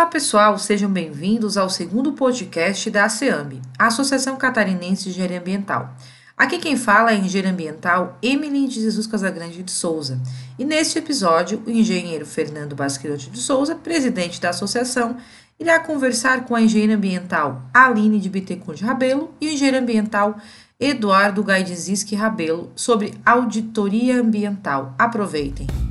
Olá pessoal, sejam bem-vindos ao segundo podcast da ASEAMB, a Associação Catarinense de Engenharia Ambiental. Aqui quem fala é a ambiental Emily de Jesus Casagrande de Souza. E neste episódio, o engenheiro Fernando Basquirotti de Souza, presidente da associação, irá conversar com a engenheira ambiental Aline de Bittencourt Rabelo e o engenheiro ambiental Eduardo Gaidiziski Rabelo sobre auditoria ambiental. Aproveitem!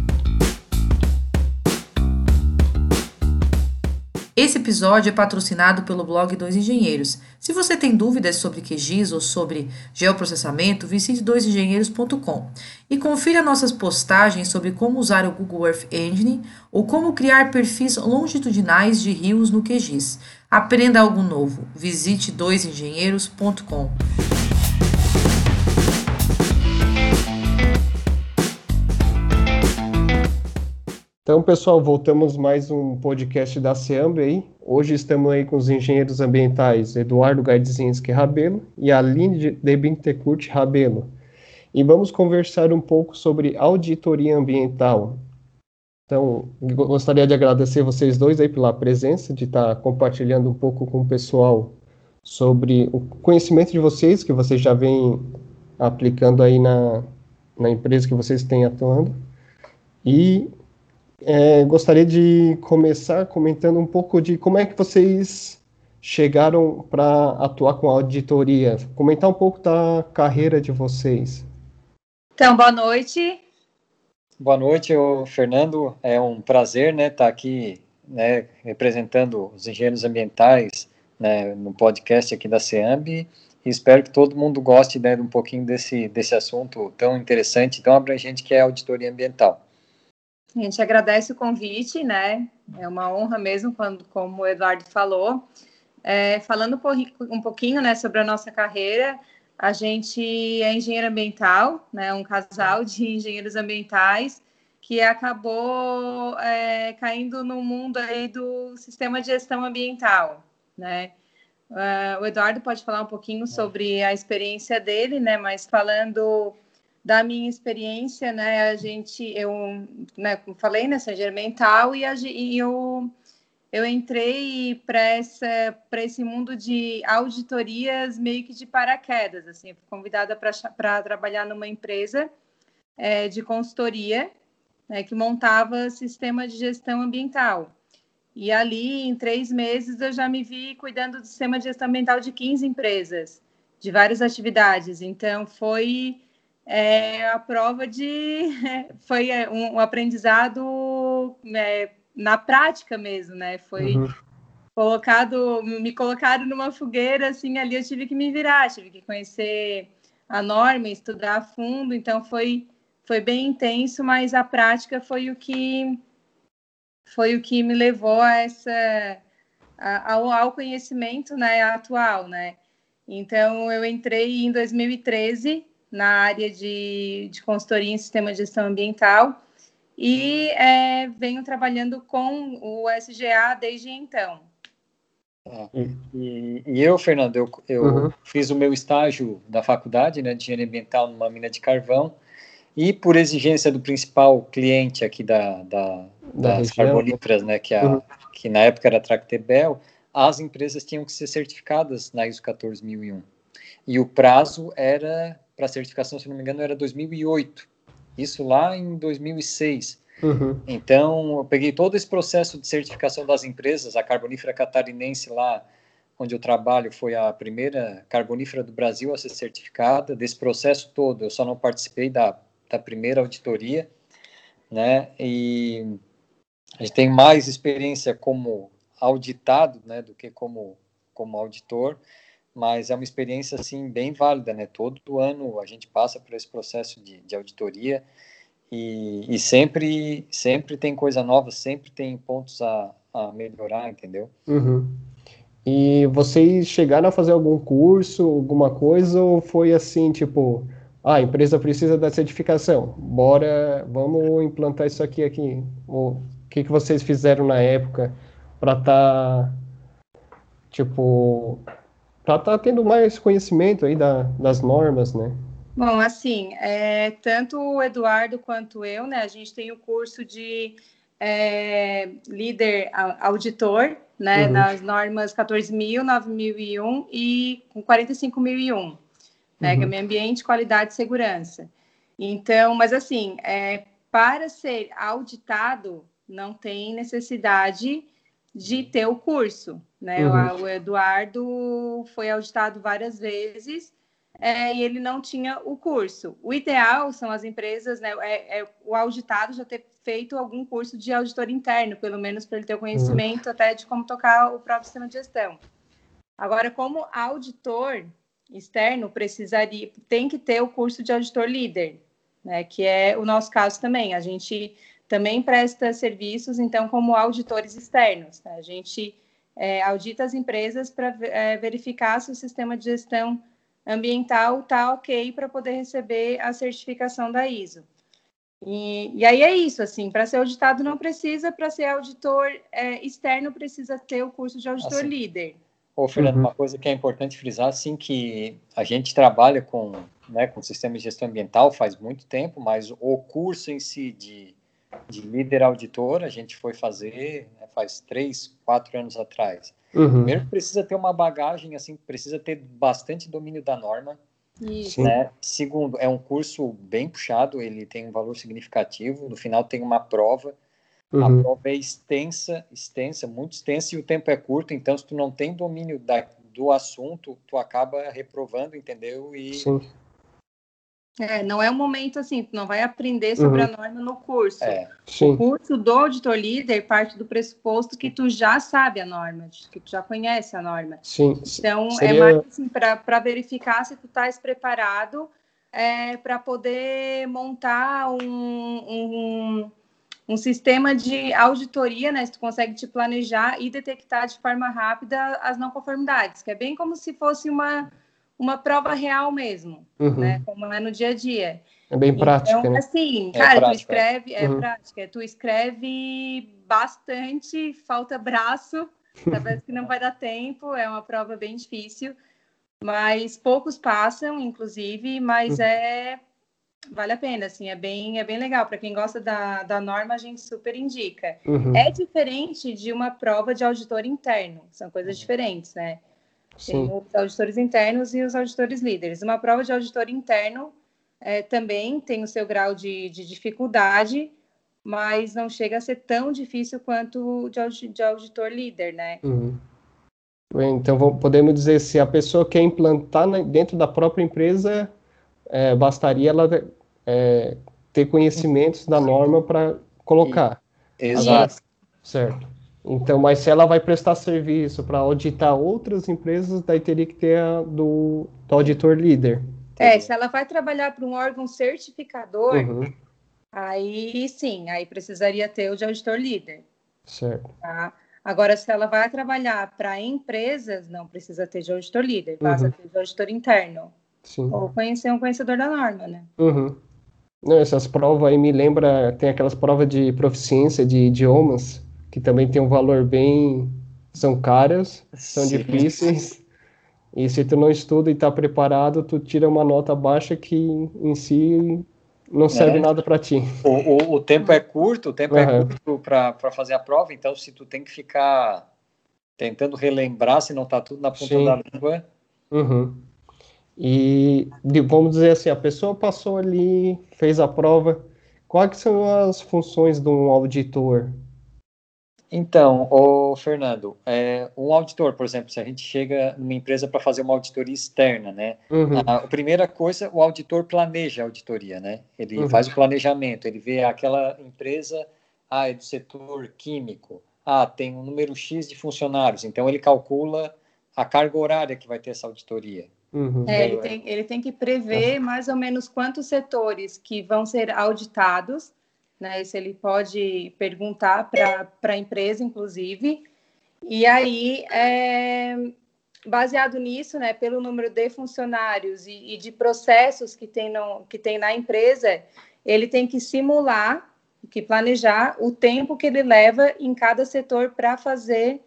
Esse episódio é patrocinado pelo blog Dois Engenheiros. Se você tem dúvidas sobre QGIS ou sobre geoprocessamento, visite doisengenheiros.com e confira nossas postagens sobre como usar o Google Earth Engine ou como criar perfis longitudinais de rios no QGIS. Aprenda algo novo. Visite doisengenheiros.com. Então, pessoal, voltamos mais um podcast da SEAMB aí. Hoje estamos aí com os engenheiros ambientais Eduardo Gaidzinski Rabelo e Aline de Bintecourt Rabelo. E vamos conversar um pouco sobre auditoria ambiental. Então, gostaria de agradecer vocês dois aí pela presença, de estar compartilhando um pouco com o pessoal sobre o conhecimento de vocês, que vocês já vêm aplicando aí na, na empresa que vocês têm atuando. E é, gostaria de começar comentando um pouco de como é que vocês chegaram para atuar com a auditoria. Comentar um pouco da carreira de vocês. Então, boa noite. Boa noite, Fernando. É um prazer né, estar aqui né, representando os engenheiros ambientais né, no podcast aqui da CEAMB e espero que todo mundo goste né, um pouquinho desse, desse assunto tão interessante, tão abrangente que é a auditoria ambiental. A gente agradece o convite, né? É uma honra mesmo, quando, como o Eduardo falou. É, falando um pouquinho né, sobre a nossa carreira, a gente é engenheiro ambiental, né, um casal de engenheiros ambientais que acabou é, caindo no mundo aí do sistema de gestão ambiental, né? Uh, o Eduardo pode falar um pouquinho sobre a experiência dele, né? Mas falando da minha experiência, né, a gente, eu, né, como falei, né, sou engenheiro mental e, a, e eu, eu entrei para esse mundo de auditorias meio que de paraquedas, assim, fui convidada para trabalhar numa empresa é, de consultoria, né, que montava sistema de gestão ambiental. E ali, em três meses, eu já me vi cuidando do sistema de gestão ambiental de 15 empresas, de várias atividades. Então, foi é a prova de foi é, um, aprendizado é, na prática mesmo, né? Foi uhum. colocado, me colocaram numa fogueira assim ali, eu tive que me virar, tive que conhecer a norma, estudar a fundo, então foi foi bem intenso, mas a prática foi o que foi o que me levou a essa a, ao, ao conhecimento né, atual, né? Então eu entrei em 2013 na área de, de consultoria em sistema de gestão ambiental e é, venho trabalhando com o SGA desde então. Ah, e, e, eu, Fernando, eu, eu uhum. fiz o meu estágio da faculdade né, de engenharia ambiental numa mina de carvão e por exigência do principal cliente aqui da, da, da das carboníferas, né, que, a, uhum. que na época era a Tractebel, as empresas tinham que ser certificadas na ISO 14001. E o prazo era para certificação, se não me engano, era 2008. Isso lá em 2006. Uhum. Então, eu peguei todo esse processo de certificação das empresas. A Carbonífera Catarinense, lá onde eu trabalho, foi a primeira carbonífera do Brasil a ser certificada. Desse processo todo, eu só não participei da, da primeira auditoria, né? E a gente tem mais experiência como auditado, né, do que como, como auditor mas é uma experiência assim bem válida, né? Todo ano a gente passa por esse processo de, de auditoria e, e, sempre sempre tem coisa nova, sempre tem pontos a, a melhorar, entendeu? Uhum. E vocês chegaram a fazer algum curso, alguma coisa, ou foi assim, tipo, ah, a empresa precisa da certificação, bora, vamos implantar isso aqui aqui. O que, que vocês fizeram na época para estar, tá, tipo, para estar tá tendo mais conhecimento aí da, das normas, né? Bom, assim, é, tanto o Eduardo quanto eu, né, a gente tem o curso de é líder auditor, né, uhum. nas normas 14.000, 9.001 e 45.001, né, uhum. que é meio ambiente, qualidade e segurança. Então, mas assim, é, para ser auditado, não tem necessidade de ter o curso, né? Uhum. O, o Eduardo foi auditado várias vezes é, e ele não tinha o curso. O ideal são as empresas, né? É, é, o auditado já ter feito algum curso de auditor interno, pelo menos para ele ter o conhecimento uhum. até de como tocar o próprio sistema de gestão. Agora, como auditor externo, precisaria, tem que ter o curso de auditor líder, né? Que é o nosso caso também. A gente também presta serviços, então, como auditores externos. Tá? A gente é, audita as empresas para é, verificar se o sistema de gestão ambiental está ok para poder receber a certificação da ISO. E, e aí é isso, assim, para ser auditado não precisa, para ser auditor é, externo precisa ter o curso de auditor assim, líder. Ô, Fernando, uhum. uma coisa que é importante frisar, assim, que a gente trabalha com, né, com sistema de gestão ambiental faz muito tempo, mas o curso em si de, de líder auditor a gente foi fazer né, faz três, quatro anos atrás. Uhum. Primeiro precisa ter uma bagagem, assim, precisa ter bastante domínio da norma. Isso. Né? Segundo, é um curso bem puxado, ele tem um valor significativo. No final tem uma prova. Uhum. A prova é extensa, extensa, muito extensa, e o tempo é curto, então se tu não tem domínio da, do assunto, tu acaba reprovando, entendeu? E Sim. É, não é um momento assim, não vai aprender sobre uhum. a norma no curso. É. O curso do auditor líder parte do pressuposto que tu já sabe a norma, que tu já conhece a norma. Sim. Então, é Seria... é mais assim, para verificar se tu estás preparado é, para poder montar um, um, um, sistema de auditoria, né? Se tu consegue te planejar e detectar de forma rápida as não conformidades, que é bem como se fosse uma uma prova real mesmo, uhum. né? Como é no dia a dia. É bem prática, então, né? assim, é cara, prática. tu escreve, é uhum. prática, tu escreve bastante, falta braço, talvez que não vai dar tempo, é uma prova bem difícil, mas poucos passam, inclusive, mas uhum. é vale a pena, assim, é bem, é bem legal. Para quem gosta da, da norma, a gente super indica. Uhum. É diferente de uma prova de auditor interno, são coisas uhum. diferentes, né? Sim. Tem os auditores internos e os auditores líderes. Uma prova de auditor interno é, também tem o seu grau de, de, dificuldade, mas não chega a ser tão difícil quanto de, de auditor líder, né? Uhum. Então, podemos dizer, se a pessoa quer implantar dentro da própria empresa, é, bastaria ela é, ter conhecimentos da norma para colocar. Exato. certo. Então, mas se ela vai prestar serviço para auditar outras empresas, daí teria que ter a do, do auditor líder. É, se ela vai trabalhar para um órgão certificador, uhum. aí sim, aí precisaria ter o de auditor líder. Certo. Tá? Agora, se ela vai trabalhar para empresas, não precisa ter de auditor líder, basta uhum. ter de auditor interno. Sim. Ou conhecer um conhecedor da norma, né? Uhum. Não, essas provas aí me lembra, tem aquelas provas de proficiência de idiomas, que também tem um valor bem. são caras, são Sim. difíceis. E se tu não estuda e está preparado, tu tira uma nota baixa que em si não serve é. nada para ti. O, o, o, tempo é curto, o tempo uhum. é curto para fazer a prova, então se tu tem que ficar tentando relembrar se não está tudo na ponta Sim. da língua. Uhum. E vamos dizer assim, a pessoa passou ali, fez a prova. Quais são as funções de um auditor? Então, o Fernando, é, um auditor, por exemplo, se a gente chega numa empresa para fazer uma auditoria externa, né? Uhum. A, a, primeira coisa, o auditor planeja a auditoria, né? Ele uhum. faz o planejamento, ele vê aquela empresa, ah, é do setor químico, ah, tem um número X de funcionários, então ele calcula a carga horária que vai ter essa auditoria. Uhum. É, ele, tem, ele tem que prever mais ou menos quantos setores que vão ser auditados né? Ele pode perguntar para a empresa, inclusive. E aí, é, baseado nisso, né, pelo número de funcionários e, e de processos que tem, no, que tem na empresa, ele tem que simular, que planejar o tempo que ele leva em cada setor para fazer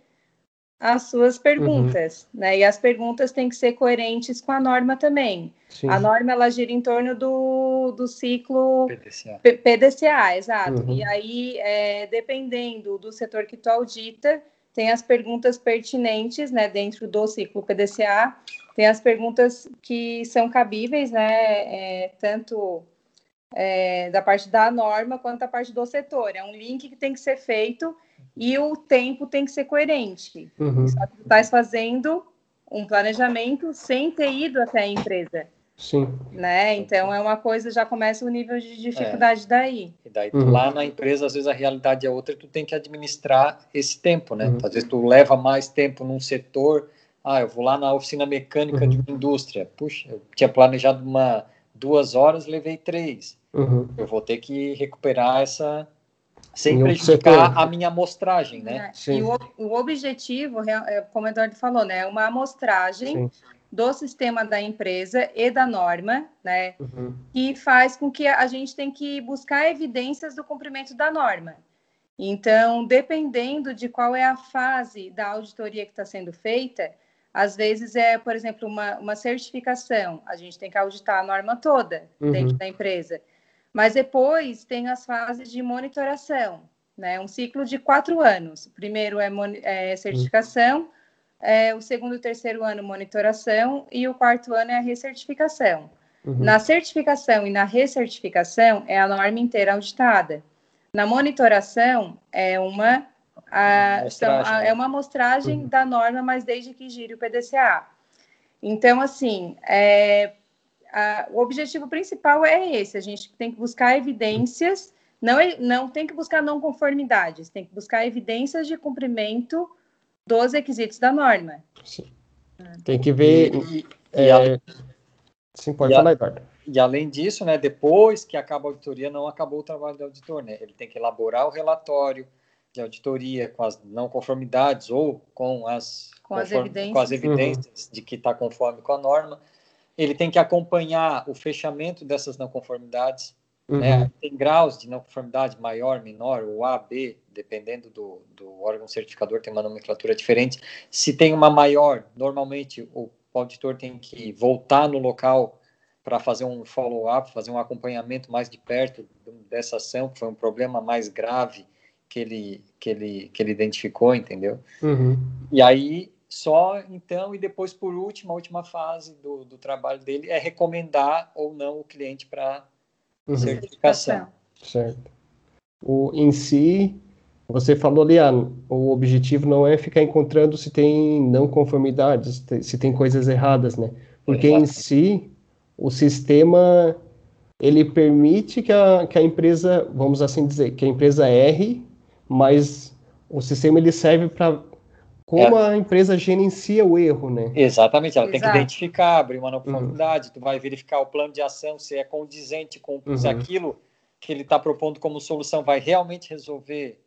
as suas perguntas, uhum. né? E as perguntas têm que ser coerentes com a norma também. Sim. A norma ela gira em torno do, do ciclo PDCA, P PDCA exato. Uhum. E aí, é, dependendo do setor que tu audita, tem as perguntas pertinentes, né, dentro do ciclo PDCA, tem as perguntas que são cabíveis, né, é, tanto é, da parte da norma quanto da parte do setor. É um link que tem que ser feito e o tempo tem que ser coerente. Uhum. Só que tu estás fazendo um planejamento sem ter ido até a empresa. Sim. Né? Então é uma coisa, já começa o nível de dificuldade é. daí. E daí uhum. lá na empresa, às vezes a realidade é outra e tu tem que administrar esse tempo, né? Uhum. Às vezes tu leva mais tempo num setor, ah, eu vou lá na oficina mecânica de uma uhum. indústria. Puxa, eu tinha planejado uma duas horas, levei três. Uhum. Eu vou ter que recuperar essa, sem prejudicar a minha amostragem, né? É. Sim. E o, o objetivo, é, como o Eduardo falou, né, é uma amostragem Sim. do sistema da empresa e da norma, né, uhum. que faz com que a gente tem que buscar evidências do cumprimento da norma. Então, dependendo de qual é a fase da auditoria que está sendo feita, às vezes é, por exemplo, uma, uma certificação, a gente tem que auditar a norma toda uhum. dentro da empresa. Mas depois tem as fases de monitoração, né? Um ciclo de quatro anos. O primeiro é, é certificação, é, o segundo e terceiro ano, monitoração, e o quarto ano é a recertificação. Uhum. Na certificação e na recertificação é a norma inteira auditada. Na monitoração é uma a, são, a, é uma amostragem uhum. da norma, mas desde que gire o PDCA. Então, assim, é, a, o objetivo principal é esse: a gente tem que buscar evidências, não, é, não tem que buscar não conformidades, tem que buscar evidências de cumprimento dos requisitos da norma. Sim. Tem que ver. E, é, e sim, pode falar, Eduardo. E além disso, né, depois que acaba a auditoria, não acabou o trabalho do auditor, né? Ele tem que elaborar o relatório de auditoria com as não conformidades ou com as, com as evidências, com as evidências uhum. de que está conforme com a norma ele tem que acompanhar o fechamento dessas não conformidades. Uhum. Né? Tem graus de não conformidade maior, menor, ou A, B, dependendo do, do órgão certificador, tem uma nomenclatura diferente. Se tem uma maior, normalmente o auditor tem que voltar no local para fazer um follow-up, fazer um acompanhamento mais de perto dessa ação, que foi um problema mais grave que ele, que ele, que ele identificou, entendeu? Uhum. E aí só então, e depois, por último, a última fase do, do trabalho dele é recomendar ou não o cliente para uhum. certificação. Certo. O, em si, você falou ali, ah, o objetivo não é ficar encontrando se tem não conformidades, se tem coisas erradas, né? Porque em si, o sistema, ele permite que a, que a empresa, vamos assim dizer, que a empresa erre, mas o sistema ele serve para como é. a empresa gerencia o erro, né? Exatamente, ela Exato. tem que identificar, abrir uma nova uhum. tu vai verificar o plano de ação, se é condizente com uhum. se aquilo que ele está propondo como solução vai realmente resolver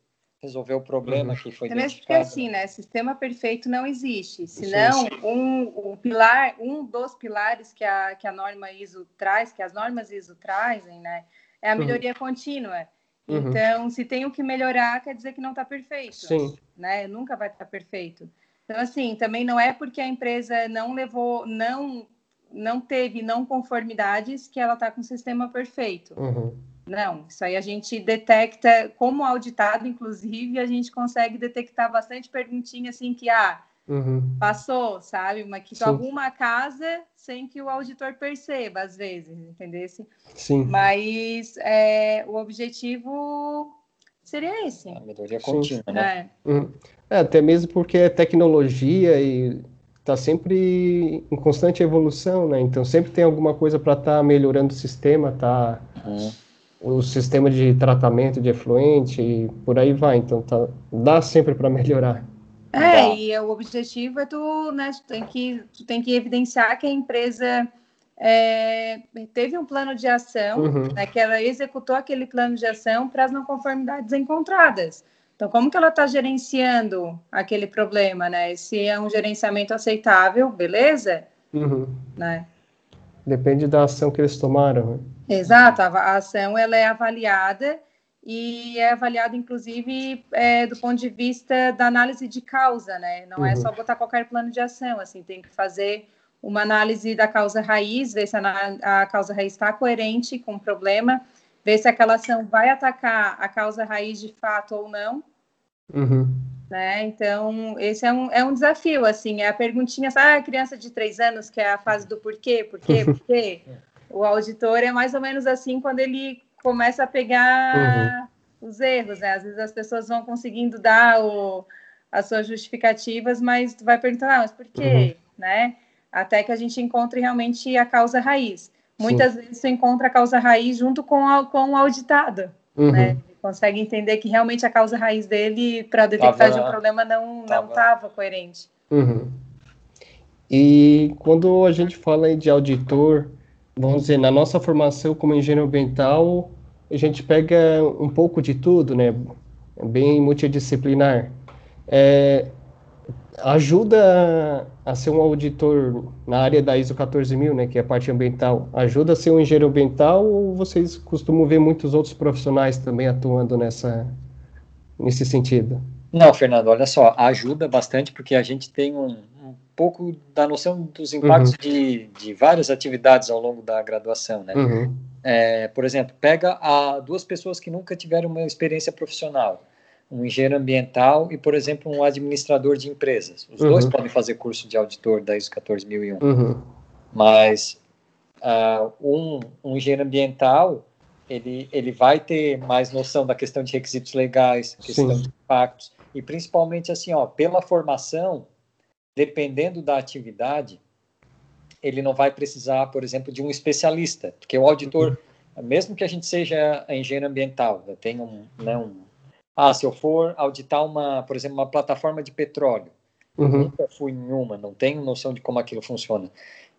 resolver o problema uhum. que foi Também identificado. Porque assim, né, sistema perfeito não existe, senão um, um pilar, um dos pilares que a, que a norma ISO traz, que as normas ISO trazem, né, é a uhum. melhoria contínua. Uhum. Então, se tem o que melhorar, quer dizer que não está perfeito. Sim. Né? Nunca vai estar tá perfeito. Então, assim, também não é porque a empresa não levou, não, não teve não conformidades que ela está com o sistema perfeito. Uhum. Não, isso aí a gente detecta, como auditado, inclusive, a gente consegue detectar bastante perguntinha assim que, ah, Uhum. Passou, sabe? Uma que tu arruma a casa sem que o auditor perceba, às vezes, entendesse? Sim. Mas é, o objetivo seria esse. A melhoria contínua, né? É. Uhum. é. até mesmo porque é tecnologia e está sempre em constante evolução, né? Então sempre tem alguma coisa para estar tá melhorando o sistema, tá? Uhum. O sistema de tratamento de efluente e por aí vai. Então tá, dá sempre para melhorar. É, e o objetivo é tu, né, tu tem que, tu tem que evidenciar que a empresa é, teve um plano de ação, uhum. né, que ela executou aquele plano de ação para as não conformidades encontradas. Então, como que ela está gerenciando aquele problema, né? Se é um gerenciamento aceitável, beleza? Uhum. Né? Depende da ação que eles tomaram. Né? Exato, a, a ação ela é avaliada e é avaliado, inclusive, é, do ponto de vista da análise de causa, né? Não uhum. é só uhum. botar qualquer plano de ação, assim, tem que fazer uma análise da causa raiz, ver se a, a causa raiz está coerente com o problema, ver se aquela ação vai atacar a causa raiz de fato ou não. Uhum. Né? Então, esse é um, é um desafio, assim, é a perguntinha, ah, criança de três anos, que é a fase do porquê, porquê, porquê. o auditor é mais ou menos assim quando ele começa a pegar uhum. os erros, né? Às vezes as pessoas vão conseguindo dar o, as suas justificativas, mas tu vai perguntar, ah, mas por quê, uhum. né? Até que a gente encontre realmente a causa raiz. Muitas Sim. vezes você encontra a causa raiz junto com, a, com o auditado, uhum. né? Consegue entender que realmente a causa raiz dele para detectar tava, de um problema não não estava coerente. Uhum. E quando a gente fala de auditor, vamos dizer, na nossa formação como engenheiro ambiental, a gente pega um pouco de tudo, né? Bem multidisciplinar. É, ajuda a ser um auditor na área da ISO 14000, né, que é a parte ambiental. Ajuda a ser um engenheiro ambiental ou vocês costumam ver muitos outros profissionais também atuando nessa nesse sentido? Não, Fernando, olha só, ajuda bastante porque a gente tem um pouco da noção dos impactos uhum. de, de várias atividades ao longo da graduação, né? Uhum. É, por exemplo, pega a duas pessoas que nunca tiveram uma experiência profissional, um engenheiro ambiental e, por exemplo, um administrador de empresas. Os uhum. dois podem fazer curso de auditor da ISO 14001. Uhum. Mas uh, um, um engenheiro ambiental, ele, ele vai ter mais noção da questão de requisitos legais, questão Sim. de impactos, e principalmente assim, ó, pela formação, dependendo da atividade, ele não vai precisar, por exemplo, de um especialista, porque o auditor, mesmo que a gente seja engenheiro ambiental, né, tem um, né, um, ah, se eu for auditar uma, por exemplo, uma plataforma de petróleo, uhum. nunca fui em uma, não tenho noção de como aquilo funciona.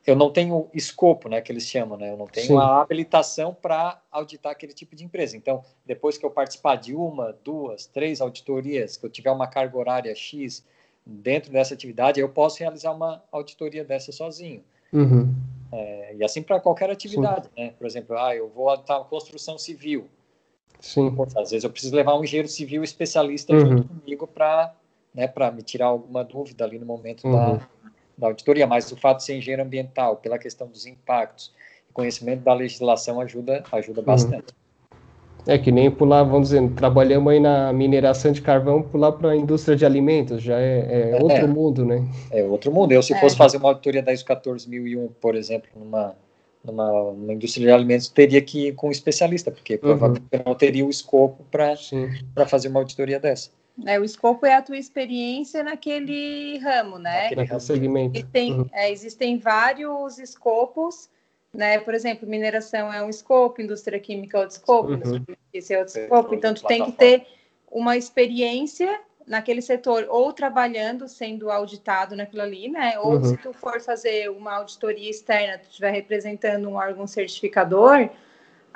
Eu não tenho escopo, né, que eles chamam, né? Eu não tenho Sim. a habilitação para auditar aquele tipo de empresa. Então, depois que eu participar de uma, duas, três auditorias, que eu tiver uma carga horária X dentro dessa atividade, eu posso realizar uma auditoria dessa sozinho. Uhum. É, e assim para qualquer atividade, né? Por exemplo, ah, eu vou a construção civil. Sim. às vezes eu preciso levar um engenheiro civil especialista uhum. junto comigo para né, me tirar alguma dúvida ali no momento uhum. da, da auditoria. Mas o fato de ser engenheiro ambiental, pela questão dos impactos, conhecimento da legislação ajuda ajuda uhum. bastante. É que nem pular, vamos dizer, trabalhamos aí na mineração de carvão, pular para a indústria de alimentos, já é, é outro é, mundo, né? É outro mundo. Eu, se é. fosse fazer uma auditoria da ISO 14001, por exemplo, numa, numa, numa, indústria de alimentos, teria que ir com um especialista, porque uhum. provavelmente não teria o escopo para fazer uma auditoria dessa. É, o escopo é a tua experiência naquele ramo, né? Naquele segmento. Existem, uhum. é, existem vários escopos né? Por exemplo, mineração é um escopo, indústria química é outro escopo, uhum. esse é outro escopo. Então, tu tem que ter uma experiência naquele setor, ou trabalhando, sendo auditado naquilo ali, né? Ou uhum. se tu for fazer uma auditoria externa, tu estiver representando um órgão certificador,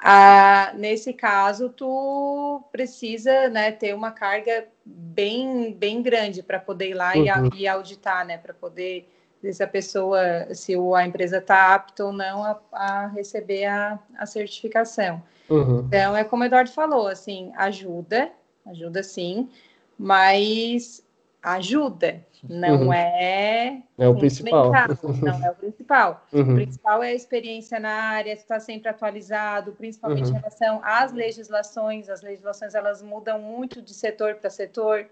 ah, nesse caso, tu precisa né, ter uma carga bem, bem grande para poder ir lá uhum. e, e auditar, né? Para poder se a pessoa, se a empresa está apta ou não a, a receber a, a certificação. Uhum. Então, é como o Eduardo falou, assim, ajuda, ajuda sim, mas ajuda, não uhum. é... É o principal. Não é o principal. Uhum. O principal é a experiência na área, estar sempre atualizado, principalmente uhum. em relação às legislações. As legislações, elas mudam muito de setor para setor,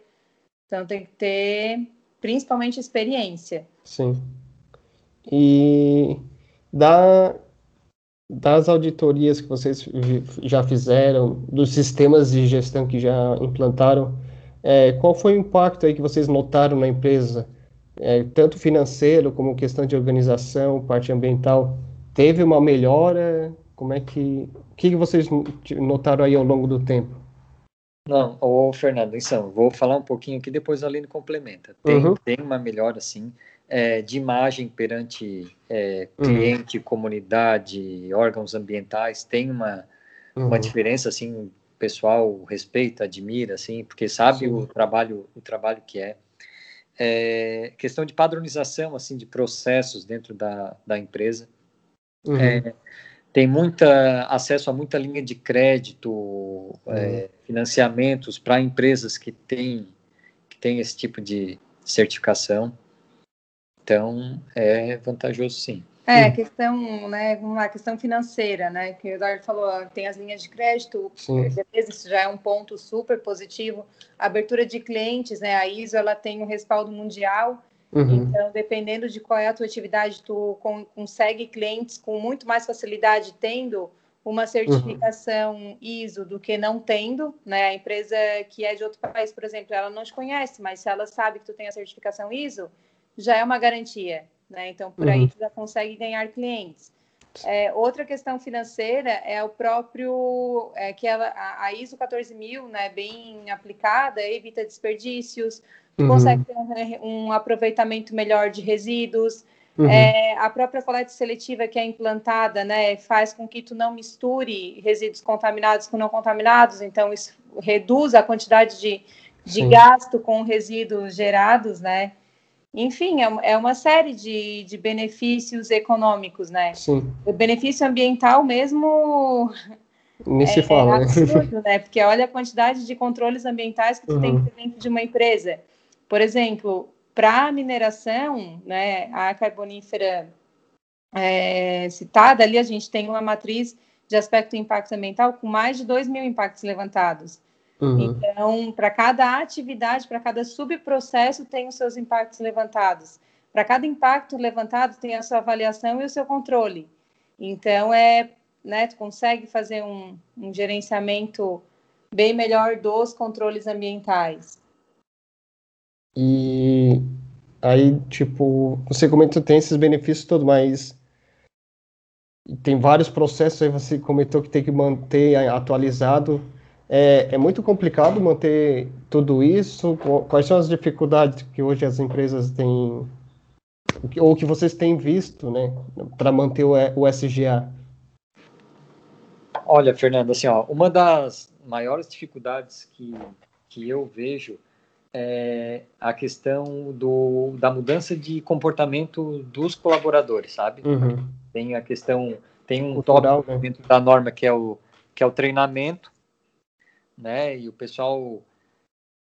então tem que ter principalmente experiência. Sim. E da, das auditorias que vocês já fizeram, dos sistemas de gestão que já implantaram, é, qual foi o impacto aí que vocês notaram na empresa, é, tanto financeiro como questão de organização, parte ambiental? Teve uma melhora? Como é que, o que vocês notaram aí ao longo do tempo? Não, ô Fernando, então, vou falar um pouquinho aqui, depois a Aline complementa. Tem, uhum. tem uma melhora, sim, é, de imagem perante é, uhum. cliente, uhum. comunidade, órgãos ambientais, tem uma, uhum. uma diferença, assim, o pessoal respeita, admira, assim, porque sabe sim. o trabalho, o trabalho que é. é. Questão de padronização, assim, de processos dentro da, da empresa. Uhum. É, tem muita acesso a muita linha de crédito, uhum. é, financiamentos para empresas que têm que tem esse tipo de certificação. Então, é vantajoso sim. É, a questão, né, uma questão financeira, né, que o Eduardo falou, tem as linhas de crédito, beleza, isso já é um ponto super positivo. A abertura de clientes, né, a ISO, ela tem um respaldo mundial, uhum. então, dependendo de qual é a tua atividade, tu con consegue clientes com muito mais facilidade tendo uma certificação uhum. ISO do que não tendo, né, a empresa que é de outro país, por exemplo, ela não te conhece, mas se ela sabe que tu tem a certificação ISO, já é uma garantia, né? Então, por uhum. aí tu já consegue ganhar clientes. É, outra questão financeira é o próprio, é, que ela, a, a ISO 14000, né, bem aplicada, evita desperdícios, uhum. consegue ter um, um, aproveitamento melhor de resíduos, uhum. é, a própria coleta seletiva que é implantada, né, faz com que tu não misture resíduos contaminados com não contaminados, então isso reduz a quantidade de, de gasto com resíduos gerados, né, enfim, é, é uma série de, de benefícios econômicos, né? Sim. O benefício ambiental mesmo nem se é, fala, é absurdo, né? Porque olha a quantidade de controles ambientais que tu uhum. tem que ter dentro de uma empresa. Por exemplo, para a mineração, né, a carbonífera é, citada ali, a gente tem uma matriz de aspecto impacto ambiental com mais de 2 mil impactos levantados. Uhum. Então, para cada atividade, para cada subprocesso, tem os seus impactos levantados. Para cada impacto levantado, tem a sua avaliação e o seu controle. Então, é, né, tu consegue fazer um, um gerenciamento bem melhor dos controles ambientais. E aí, tipo, você comentou tem esses benefícios todos, mas tem vários processos aí você comentou que tem que manter atualizado é, é muito complicado manter tudo isso. Quais são as dificuldades que hoje as empresas têm, ou que vocês têm visto, né, para manter o, o SGA? Olha, Fernando, assim, ó, uma das maiores dificuldades que, que eu vejo é a questão do, da mudança de comportamento dos colaboradores, sabe? Uhum. Tem a questão, tem um Cultural, tópico né? dentro da norma que é o, que é o treinamento, né? E o pessoal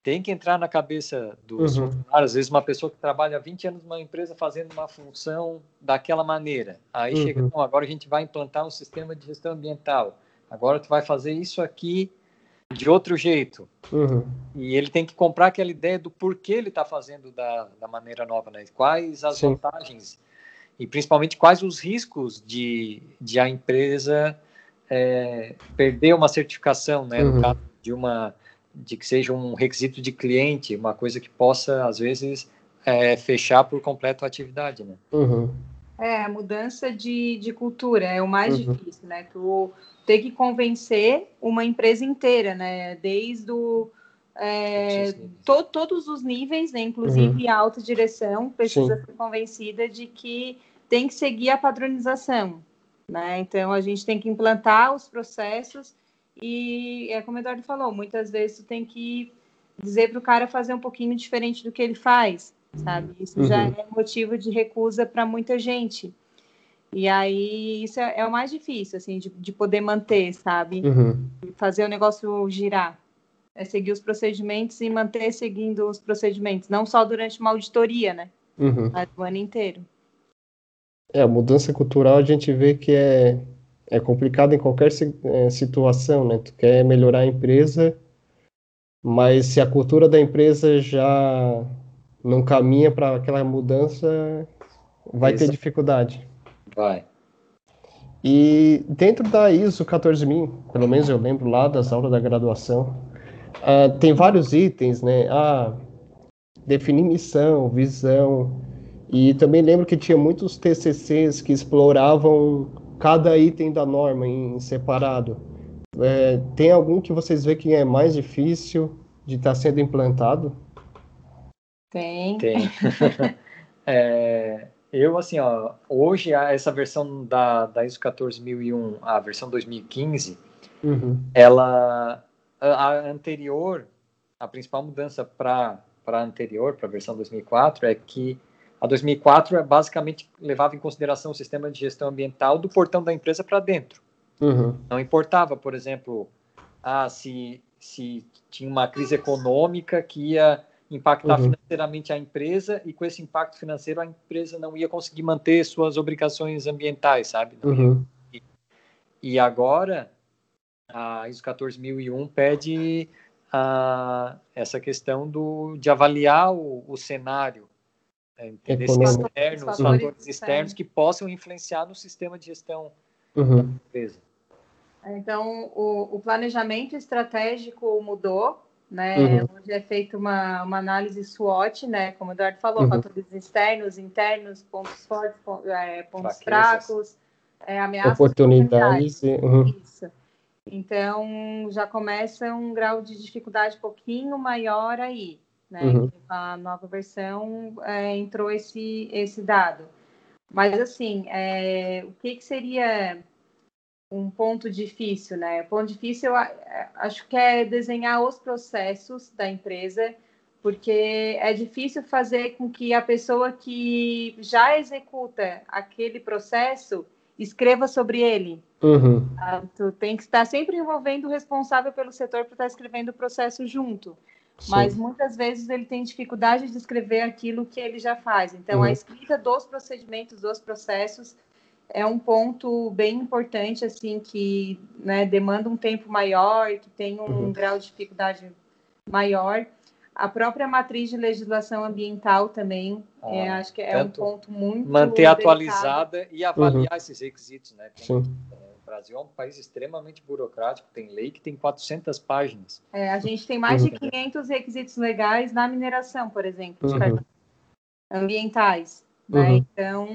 tem que entrar na cabeça dos uhum. funcionários. Às vezes, uma pessoa que trabalha há 20 anos numa empresa fazendo uma função daquela maneira. Aí uhum. chega, não, agora a gente vai implantar um sistema de gestão ambiental. Agora tu vai fazer isso aqui de outro jeito. Uhum. E ele tem que comprar aquela ideia do porquê ele está fazendo da, da maneira nova, né? Quais as Sim. vantagens e principalmente quais os riscos de, de a empresa é, perder uma certificação, né? No uhum. caso de uma de que seja um requisito de cliente, uma coisa que possa às vezes é, fechar por completo a atividade, né? Uhum. É, a mudança de, de cultura é o mais uhum. difícil, né? Tu ter que convencer uma empresa inteira, né? Desde o é, to, todos os níveis, né? inclusive uhum. a alta direção, precisa Sim. ser convencida de que tem que seguir a padronização, né? Então a gente tem que implantar os processos e é como o Eduardo falou, muitas vezes tu tem que dizer para o cara fazer um pouquinho diferente do que ele faz, sabe? Isso uhum. já é motivo de recusa para muita gente. E aí isso é, é, o mais difícil, assim, de, de poder manter, sabe? Uhum. Fazer o negócio girar. É seguir os procedimentos e manter seguindo os procedimentos, não só durante uma auditoria, né? Uhum. Mas o ano inteiro. É, a mudança cultural a gente vê que é é complicado em qualquer é, situação, né? Tu quer melhorar a empresa, mas se a cultura da empresa já não caminha para aquela mudança, vai Isso. ter dificuldade. Vai. E dentro da ISO 14000, pelo menos eu lembro lá das aulas da graduação, uh, tem vários itens, né? Ah, definir missão, visão, e também lembro que tinha muitos TCCs que exploravam cada item da norma em separado. É, tem algum que vocês veem que é mais difícil de estar tá sendo implantado? Tem. Tem. é, eu, assim, ó, hoje essa versão da, da ISO 14001, a versão 2015, uhum. ela, a, a, anterior, a principal mudança para a anterior, para a versão 2004, é que A 2004 é basicamente levava em consideração o sistema de gestão ambiental do portão da empresa para dentro. Uhum. Não importava, por exemplo, ah, se, se tinha uma crise econômica que ia impactar uhum. financeiramente a empresa e com esse impacto financeiro a empresa não ia conseguir manter suas obrigações ambientais, sabe? Uhum. E agora a ISO 14001 pede a, essa questão do, de avaliar o, o cenário é, entender externos, fatores externos que possam influenciar no sistema de gestão uhum. da empresa. Então, o, o, planejamento estratégico mudou, né? Uhum. Onde é feita uma, uma análise SWOT, né? Como o Eduardo falou, uhum. fatores externos, internos, pontos fortes, pontos, é, pontos fracos, é, ameaças, oportunidades. Uhum. Isso. Então, já começa um grau de dificuldade um pouquinho maior aí né? Uhum. A nova versão é, entrou esse, esse dado. Mas, assim, é, o que, que seria um ponto difícil, né? O ponto difícil, eu acho que é desenhar os processos da empresa, porque é difícil fazer com que a pessoa que já executa aquele processo escreva sobre ele. Uhum. Ah, tu tem que estar sempre envolvendo o responsável pelo setor para estar escrevendo o processo junto. Mas muitas vezes ele tem dificuldade de escrever aquilo que ele já faz. Então, uhum. a escrita dos procedimentos, dos processos, é um ponto bem importante, assim, que né, demanda um tempo maior, que tem um uhum. grau de dificuldade maior. A própria matriz de legislação ambiental também, é, ah, é, acho que é um ponto muito manter delicado. atualizada e avaliar uhum. esses requisitos, né? Sim. Brasil é um país extremamente burocrático, tem lei que tem 400 páginas. É, a gente tem mais de 500 uhum. requisitos legais na mineração, por exemplo, uhum. ambientais. Né? Uhum. Então,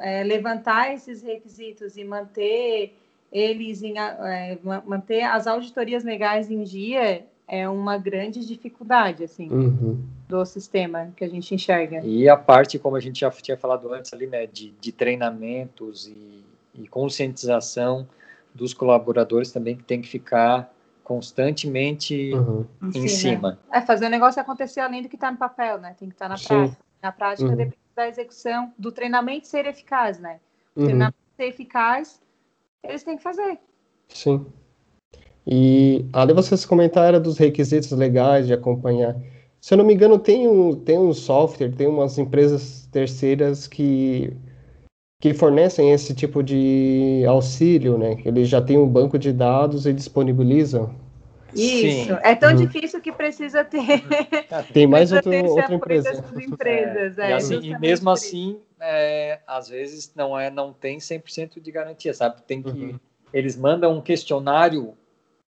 é, levantar esses requisitos e manter eles em, é, manter as auditorias legais em dia é uma grande dificuldade assim uhum. do sistema que a gente enxerga. E a parte, como a gente já tinha falado antes ali, né, de, de treinamentos e, e conscientização dos colaboradores também que tem que ficar constantemente uhum. em cima. É fazer o negócio acontecer além do que está no papel, né? Tem que estar tá na Sim. prática. Na prática uhum. depende da execução, do treinamento ser eficaz, né? O uhum. treinamento ser eficaz, eles têm que fazer. Sim. E além vocês comentaram dos requisitos legais de acompanhar. Se eu não me engano, tem um, tem um software, tem umas empresas terceiras que que fornecem esse tipo de auxílio, né? Eles já têm um banco de dados e disponibilizam. Isso, Sim. é tão uhum. difícil que precisa ter. Tem mais outro, outra empresa. Empresas, é. É, e, assim, e, mesmo assim, é, às vezes não é, não tem 100% de garantia, sabe? Tem que uhum. eles mandam um questionário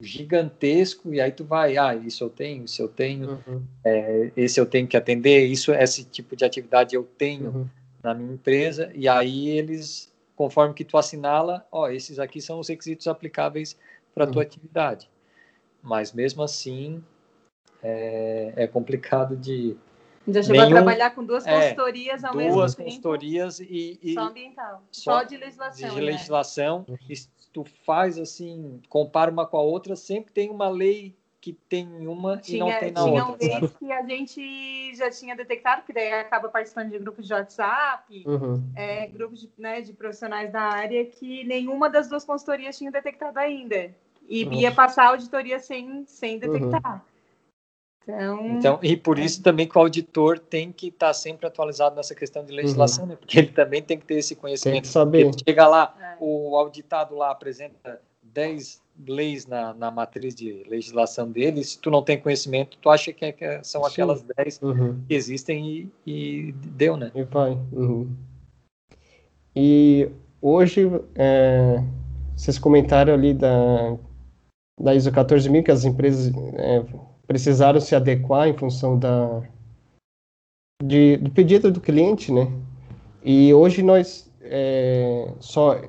gigantesco e aí tu vai, ah, isso eu tenho, isso eu tenho, uhum. É, esse eu tenho que atender, isso esse tipo de atividade eu tenho uhum na minha empresa, e aí eles, conforme que tu assinala, ó, esses aqui são os requisitos aplicáveis para a tua uhum. atividade. Mas mesmo assim, é, é complicado de... Já chegou nenhum, a trabalhar com duas é, consultorias ao mesmo duas tempo? Duas consultorias e, e... Só ambiental, só, só de legislação. De né? legislação, e tu faz assim, compara uma com a outra, sempre tem uma lei que tem uma tinha, e não tem na tinha outra. Tinha um vez que a gente já tinha detectado, que daí acaba participando de grupos de WhatsApp, uhum. é, grupos de, né, de profissionais da área, que nenhuma das duas consultorias tinha detectado ainda. E uhum. ia passar a auditoria sem, sem detectar. Uhum. Então, então, e por é. isso também que o auditor tem que estar tá sempre atualizado nessa questão de legislação, uhum. né? porque ele também tem que ter esse conhecimento. Tem que saber. Ele chega lá, é. o auditado lá apresenta 10 leis na, na matriz de legislação dele, se tu não tem conhecimento, tu acha que, é, que são aquelas Sim. 10 uhum. que existem e, e, deu, né? E vai. Uhum. E hoje, é, vocês comentaram ali da, da ISO 14000 que as empresas é, precisaram se adequar em função da, de, do pedido do cliente, né? E hoje nós é, só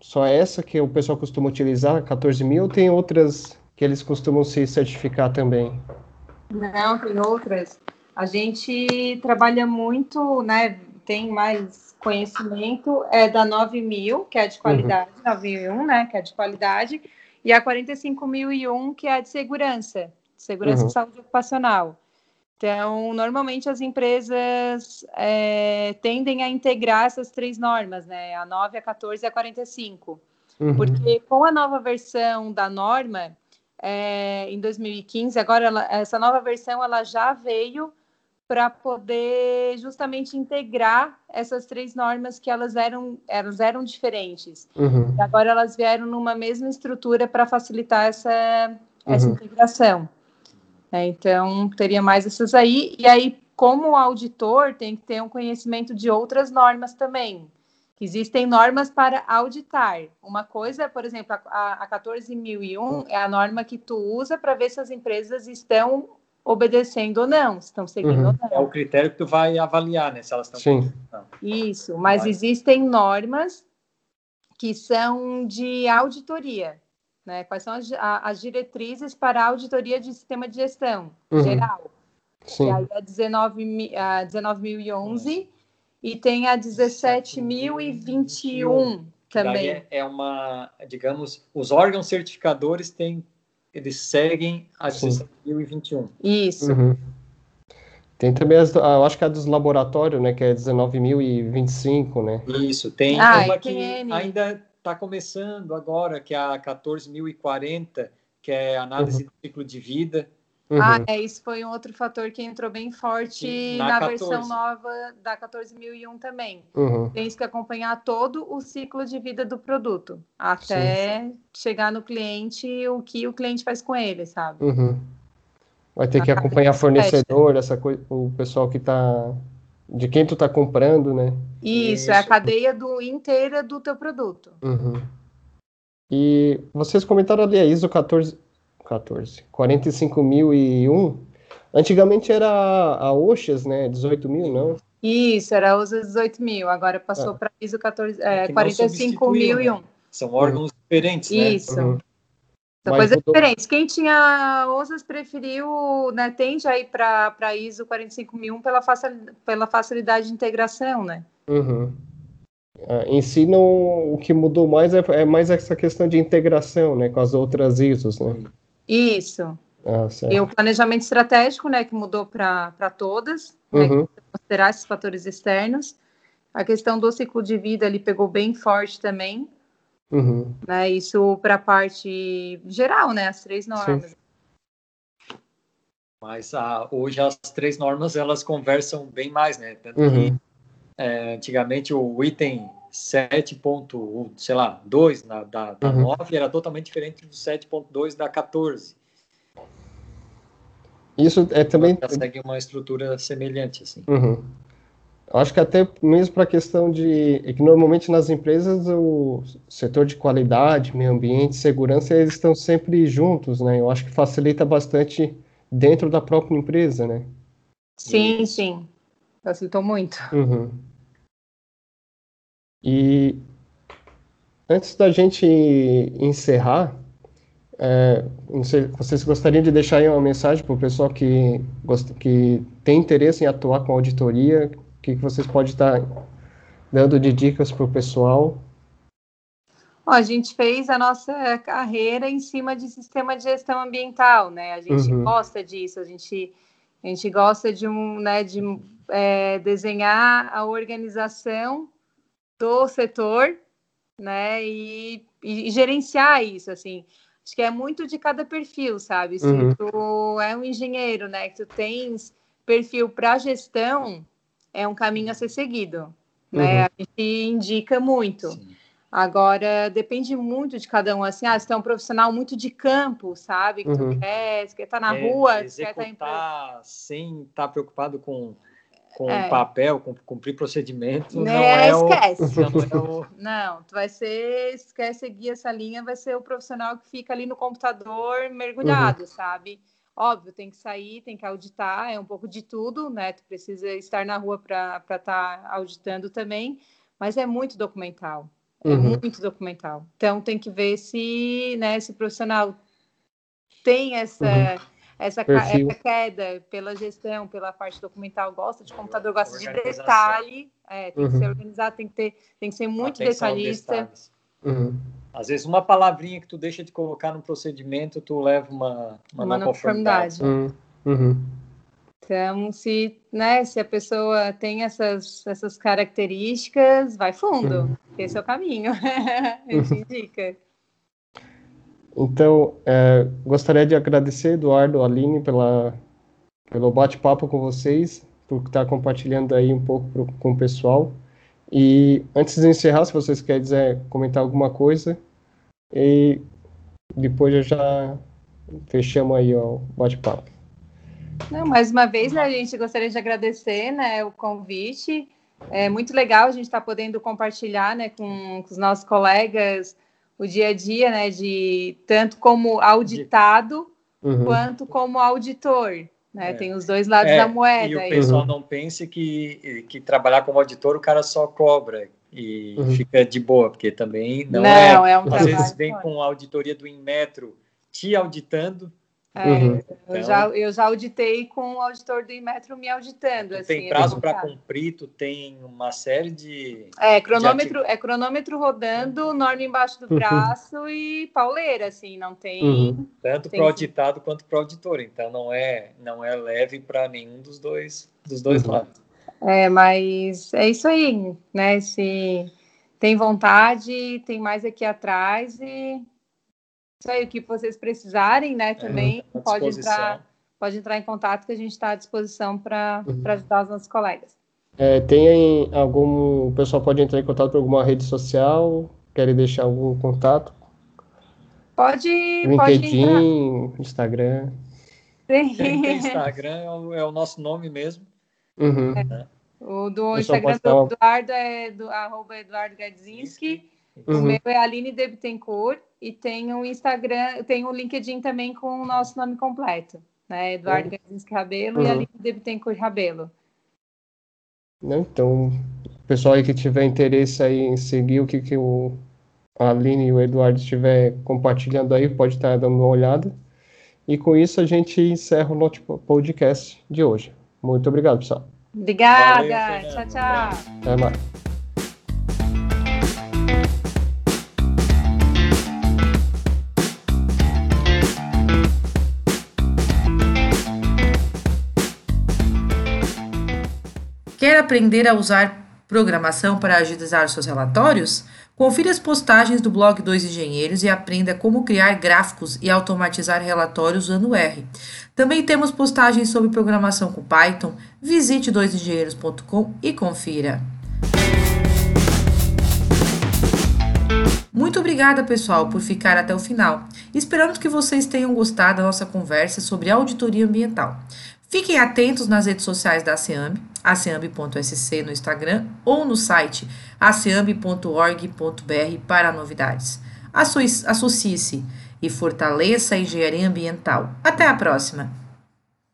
só essa que o pessoal costuma utilizar, 14 mil, ou tem outras que eles costumam se certificar também? Não, tem outras. A gente trabalha muito, né? Tem mais conhecimento é da 9000, que é de qualidade, uhum. 9001, né? Que é de qualidade, e a 45001, que é de segurança, segurança uhum. e saúde ocupacional. Então, normalmente as empresas é, tendem a integrar essas três normas, né? A 9, a 14 e a 45. Uhum. Porque com a nova versão da norma, é, em 2015, agora ela, essa nova versão ela já veio para poder justamente integrar essas três normas que elas eram, elas eram diferentes. Uhum. agora elas vieram numa mesma estrutura para facilitar essa, essa uhum. integração. É, então, teria mais essas aí. E aí, como auditor, tem que ter um conhecimento de outras normas também. Existem normas para auditar. Uma coisa, por exemplo, a, a 14.001 é a norma que tu usa para ver se as empresas estão obedecendo ou não, estão seguindo uhum. ou não. É o critério que tu vai avaliar, né? Se elas estão. Sim. Isso, mas vai. existem normas que são de auditoria, né? Quais são as, as diretrizes para a auditoria de sistema de gestão uhum. geral? Sim. E aí é 19.011 a 19 e tem a 17.021 também. É, é uma, digamos, os órgãos certificadores têm eles seguem a 2021. Isso. Uhum. Tem também, as, eu acho que a dos laboratórios, né, que é 19.025, né? Isso, tem ah, uma que ainda está começando agora, que é a 14.040, que é análise uhum. do ciclo de vida. Uhum. Ah, é, isso foi um outro fator que entrou bem forte Sim, na, na versão nova da 14.001 também. Uhum. Tem que acompanhar todo o ciclo de vida do produto, até Sim. chegar no cliente o que o cliente faz com ele, sabe? Uhum. Vai ter que acompanhar fornecedor, essa coisa, o pessoal que está de quem tu está comprando, né? Isso, Isso, é a cadeia do inteira do teu produto. Uhum. E vocês comentaram ali a ISO 14, 14. 45.001. Antigamente era a Oxas, né? 18 mil, não? Isso, era a OSA 18 mil. Agora passou ah. para ISO 14, é, 45.001. Né? São órgãos uhum. diferentes, né? Isso. Uhum. São coisas mudou... diferentes. Quem tinha OSAS preferiu, né, tende a ir para ISO 45001 pela, facil, pela facilidade de integração, né? Uhum. Uh, em si, não, o que mudou mais é, é, mais essa questão de integração né, com as outras ISOs, né? Isso. Ah, e o planejamento estratégico, né, que mudou para todas, né, uhum. considerar esses fatores externos. A questão do ciclo de vida ali pegou bem forte também. Uhum. Né, isso para a parte geral, né, as três normas. Sim. Mas ah, hoje as três normas elas conversam bem mais, né? Tanto uhum. que é, antigamente o item 7.2, sei lá, 2 na, da, da uhum. 9 era totalmente diferente do 7.2 da 14. Isso é também. Ela segue uma estrutura semelhante, assim. Uhum. Eu acho que até mesmo para a questão de. É que normalmente nas empresas o setor de qualidade, meio ambiente, segurança, eles estão sempre juntos, né? Eu acho que facilita bastante dentro da própria empresa, né? Sim, e... sim. Facilitou muito. Uhum. E antes da gente encerrar, é, sei, vocês gostariam de deixar aí uma mensagem para o pessoal que, que tem interesse em atuar com auditoria? O que, que vocês podem estar dando de dicas para o pessoal? A gente fez a nossa carreira em cima de sistema de gestão ambiental, né? A gente uhum. gosta disso, a gente, a gente gosta de um, né, de é, desenhar a organização do setor, né? E, e, gerenciar isso, assim. Acho que é muito de cada perfil, sabe? Se uhum. tu é um engenheiro, né? Que tu tens perfil para gestão, é um caminho a ser seguido, né? Uhum. A gente indica muito. Sim. Agora, depende muito de cada um, assim, ah, se tu é um profissional muito de campo, sabe? Que uhum. tu quer, quer estar tá na é, rua, quer estar tá em... sem estar tá preocupado com com é. papel, com cumprir procedimento, né? não é esquece. O, não, é o... não, tu vai ser, se quer seguir essa linha, vai ser o profissional que fica ali no computador mergulhado, uhum. sabe? Óbvio, tem que sair, tem que auditar, é um pouco de tudo, né? Tu precisa estar na rua para estar tá auditando também, mas é muito documental, é uhum. muito documental. Então tem que ver se, né, esse profissional tem essa uhum essa, essa, queda pela gestão, pela parte documental, gosta de computador, gosta de detalhe, é, tem uhum. que ser organizado, tem que, ter, tem que ser muito Atenção detalhista. Uhum. Às vezes, uma palavrinha que tu deixa de colocar no procedimento, tu leva uma, uma, uma não conformidade. Uhum. uhum. Então, se, né, se a pessoa tem essas, essas características, vai fundo. Uhum. Esse é o caminho. a gente uhum. indica. Então, é, gostaria de agradecer, Eduardo, Aline, pela, pelo bate-papo com vocês, por estar compartilhando aí um pouco pro, com o pessoal. E antes de encerrar, se vocês querem comentar alguma coisa, e depois já fechamos aí ó, o bate-papo. Não, mais uma vez, né, a gente gostaria de agradecer né, o convite. É muito legal a gente estar tá podendo compartilhar né, com, com, os nossos colegas o dia a dia, né, de tanto como auditado uhum. quanto como auditor. Né? É. Tem os dois lados é, da moeda. E o pessoal uhum. não pense que, que trabalhar como auditor o cara só cobra e uhum. fica de boa, porque também não, não é. é um Às vezes vem com a auditoria do Inmetro te auditando é, uhum. eu, já, eu já auditei com o auditor do Inmetro me auditando. Assim, tem prazo para cumprir, tu tem uma série de. É, cronômetro, de... é cronômetro rodando, norma embaixo do uhum. braço uhum. e pauleira, assim, não tem. Uhum. Tanto para o auditado quanto para o auditor. Então não é, não é leve para nenhum dos dois, dos dois uhum. lados. É, mas é isso aí, né? Se tem vontade, tem mais aqui atrás e isso aí, o que vocês precisarem, né, também é, pode entrar, pode entrar em contato que a gente está à disposição para uhum. ajudar os nossos colegas. É, tem algum. O pessoal pode entrar em contato por alguma rede social? Querem deixar algum contato? Pode. LinkedIn, pode Instagram. Tem. tem Instagram, é o, é o, nosso nome mesmo. Uhum. É. O do Instagram do Eduardo é do arroba Eduardo Gadzinski. Uhum. O meu é Aline Debitencourt e tem o Instagram, tem o LinkedIn também com o nosso nome completo, né? Eduardo uhum. Gazinski Rabelo uhum. e Aline Debitencourt Rabelo. Então, o pessoal aí que tiver interesse aí em seguir o que, que o a Aline e o Eduardo estiver compartilhando aí, pode estar dando uma olhada. E com isso a gente encerra o nosso podcast de hoje. Muito obrigado, pessoal. Obrigada. Valeu, tchau, tchau. Até mais. Quer aprender a usar programação para agilizar seus relatórios? Confira as postagens do blog Dois Engenheiros e aprenda como criar gráficos e automatizar relatórios usando R. Também temos postagens sobre programação com Python. Visite doisengenheiros.com e confira. Muito obrigada, pessoal, por ficar até o final. Esperamos que vocês tenham gostado da nossa conversa sobre auditoria ambiental. Fiquem atentos nas redes sociais da ASEAMB, aceamb.sc no Instagram ou no site aceamb.org.br para novidades. Associe-se e fortaleça a engenharia ambiental. Até a próxima!